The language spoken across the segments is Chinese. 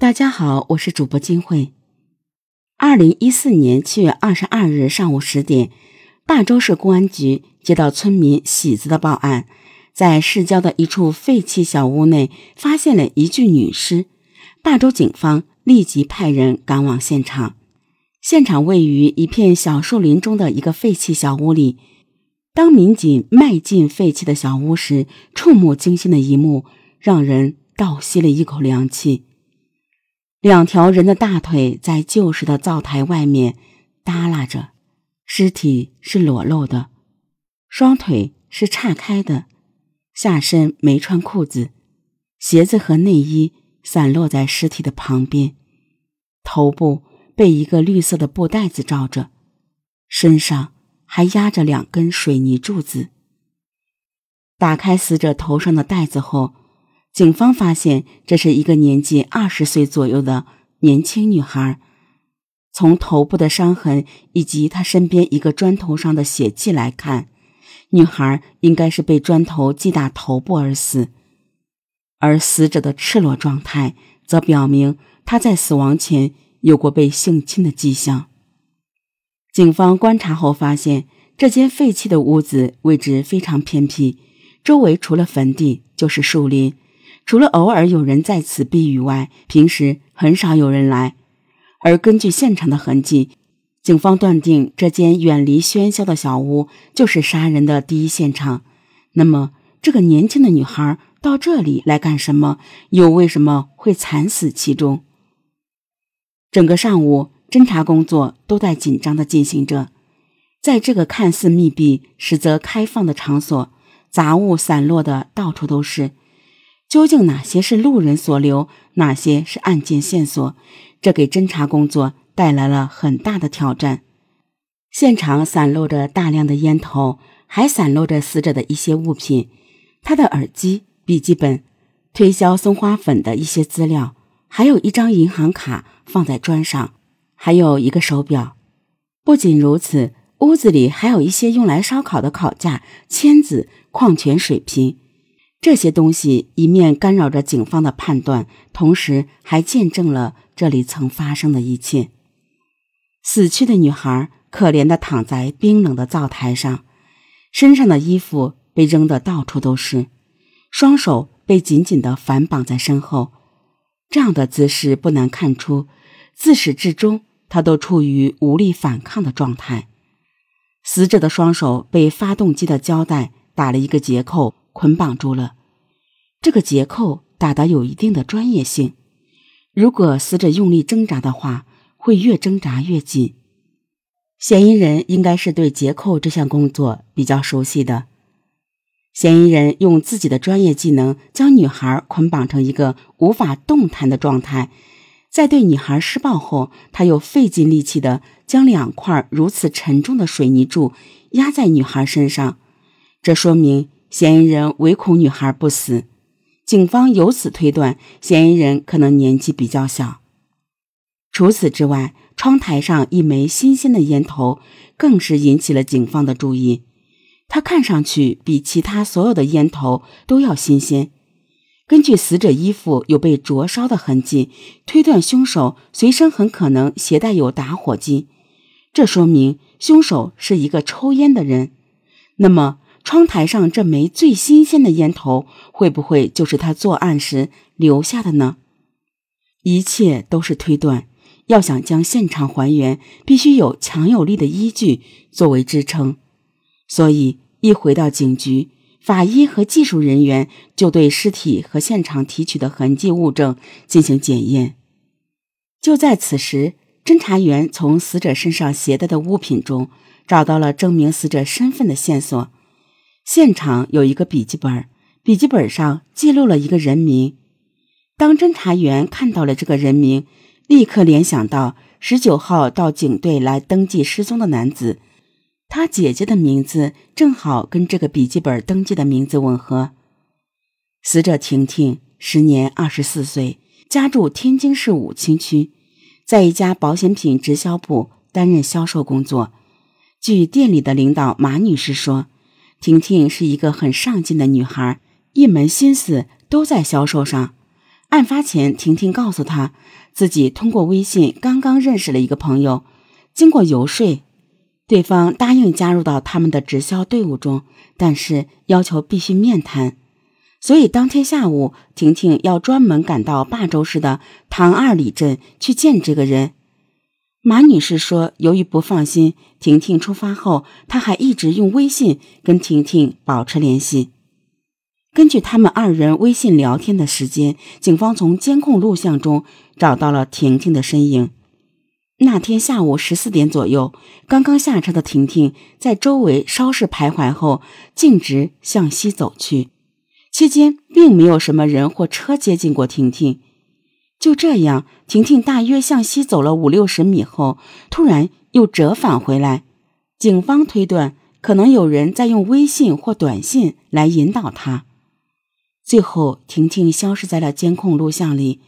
大家好，我是主播金慧。二零一四年七月二十二日上午十点，大洲市公安局接到村民喜子的报案，在市郊的一处废弃小屋内发现了一具女尸。大洲警方立即派人赶往现场，现场位于一片小树林中的一个废弃小屋里。当民警迈进废弃的小屋时，触目惊心的一幕让人倒吸了一口凉气。两条人的大腿在旧时的灶台外面耷拉着，尸体是裸露的，双腿是岔开的，下身没穿裤子，鞋子和内衣散落在尸体的旁边，头部被一个绿色的布袋子罩着，身上还压着两根水泥柱子。打开死者头上的袋子后。警方发现，这是一个年纪二十岁左右的年轻女孩。从头部的伤痕以及她身边一个砖头上的血迹来看，女孩应该是被砖头击打头部而死。而死者的赤裸状态则表明她在死亡前有过被性侵的迹象。警方观察后发现，这间废弃的屋子位置非常偏僻，周围除了坟地就是树林。除了偶尔有人在此避雨外，平时很少有人来。而根据现场的痕迹，警方断定这间远离喧嚣的小屋就是杀人的第一现场。那么，这个年轻的女孩到这里来干什么？又为什么会惨死其中？整个上午，侦查工作都在紧张地进行着。在这个看似密闭、实则开放的场所，杂物散落的到处都是。究竟哪些是路人所留，哪些是案件线索？这给侦查工作带来了很大的挑战。现场散落着大量的烟头，还散落着死者的一些物品，他的耳机、笔记本、推销松花粉的一些资料，还有一张银行卡放在砖上，还有一个手表。不仅如此，屋子里还有一些用来烧烤的烤架、签子、矿泉水瓶。这些东西一面干扰着警方的判断，同时还见证了这里曾发生的一切。死去的女孩可怜的躺在冰冷的灶台上，身上的衣服被扔得到处都是，双手被紧紧的反绑在身后。这样的姿势不难看出，自始至终她都处于无力反抗的状态。死者的双手被发动机的胶带打了一个结扣。捆绑住了，这个结扣打得有一定的专业性。如果死者用力挣扎的话，会越挣扎越紧。嫌疑人应该是对结扣这项工作比较熟悉的。嫌疑人用自己的专业技能将女孩捆绑成一个无法动弹的状态，在对女孩施暴后，他又费尽力气的将两块如此沉重的水泥柱压在女孩身上，这说明。嫌疑人唯恐女孩不死，警方由此推断，嫌疑人可能年纪比较小。除此之外，窗台上一枚新鲜的烟头更是引起了警方的注意，它看上去比其他所有的烟头都要新鲜。根据死者衣服有被灼烧的痕迹，推断凶手随身很可能携带有打火机，这说明凶手是一个抽烟的人。那么。窗台上这枚最新鲜的烟头，会不会就是他作案时留下的呢？一切都是推断，要想将现场还原，必须有强有力的依据作为支撑。所以，一回到警局，法医和技术人员就对尸体和现场提取的痕迹物证进行检验。就在此时，侦查员从死者身上携带的物品中找到了证明死者身份的线索。现场有一个笔记本，笔记本上记录了一个人名。当侦查员看到了这个人名，立刻联想到十九号到警队来登记失踪的男子，他姐姐的名字正好跟这个笔记本登记的名字吻合。死者婷婷时年二十四岁，家住天津市武清区，在一家保险品直销部担任销售工作。据店里的领导马女士说。婷婷是一个很上进的女孩，一门心思都在销售上。案发前，婷婷告诉他，自己通过微信刚刚认识了一个朋友，经过游说，对方答应加入到他们的直销队伍中，但是要求必须面谈。所以当天下午，婷婷要专门赶到霸州市的唐二里镇去见这个人。马女士说，由于不放心婷婷出发后，她还一直用微信跟婷婷保持联系。根据他们二人微信聊天的时间，警方从监控录像中找到了婷婷的身影。那天下午十四点左右，刚刚下车的婷婷在周围稍事徘徊后，径直向西走去。期间并没有什么人或车接近过婷婷。就这样，婷婷大约向西走了五六十米后，突然又折返回来。警方推断，可能有人在用微信或短信来引导她。最后，婷婷消失在了监控录像里。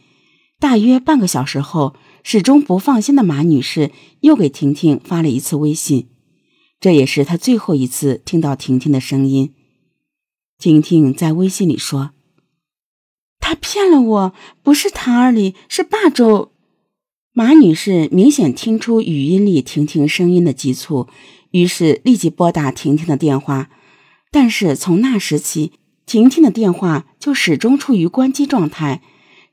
大约半个小时后，始终不放心的马女士又给婷婷发了一次微信，这也是她最后一次听到婷婷的声音。婷婷在微信里说：“他骗了我，不是唐二里，是霸州。”马女士明显听出语音里婷婷声音的急促，于是立即拨打婷婷的电话。但是从那时起，婷婷的电话就始终处于关机状态，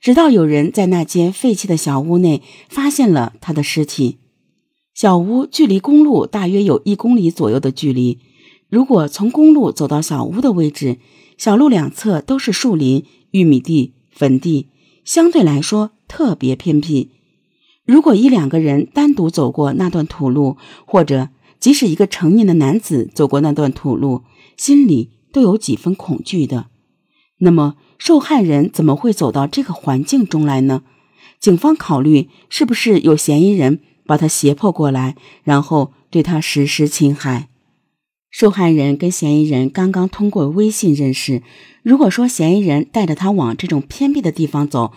直到有人在那间废弃的小屋内发现了她的尸体。小屋距离公路大约有一公里左右的距离。如果从公路走到小屋的位置，小路两侧都是树林、玉米地、坟地，相对来说特别偏僻。如果一两个人单独走过那段土路，或者即使一个成年的男子走过那段土路，心里都有几分恐惧的。那么，受害人怎么会走到这个环境中来呢？警方考虑，是不是有嫌疑人把他胁迫过来，然后对他实施侵害？受害人跟嫌疑人刚刚通过微信认识。如果说嫌疑人带着他往这种偏僻的地方走，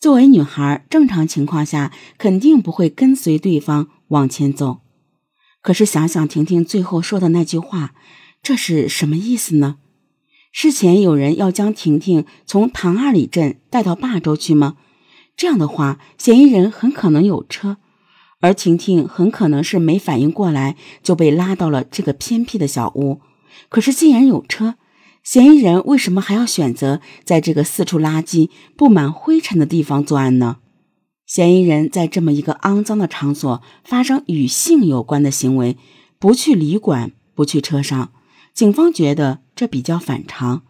作为女孩，正常情况下肯定不会跟随对方往前走。可是想想婷婷最后说的那句话，这是什么意思呢？事前有人要将婷婷从唐二里镇带到霸州去吗？这样的话，嫌疑人很可能有车。而婷婷很可能是没反应过来，就被拉到了这个偏僻的小屋。可是，既然有车，嫌疑人为什么还要选择在这个四处垃圾、布满灰尘的地方作案呢？嫌疑人在这么一个肮脏的场所发生与性有关的行为，不去旅馆，不去车上，警方觉得这比较反常，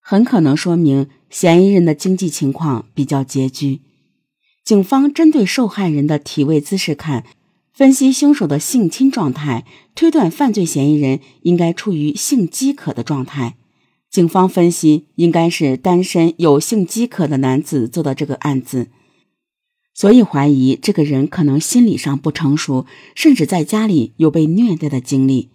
很可能说明嫌疑人的经济情况比较拮据。警方针对受害人的体位姿势看，分析凶手的性侵状态，推断犯罪嫌疑人应该处于性饥渴的状态。警方分析，应该是单身有性饥渴的男子做的这个案子，所以怀疑这个人可能心理上不成熟，甚至在家里有被虐待的经历。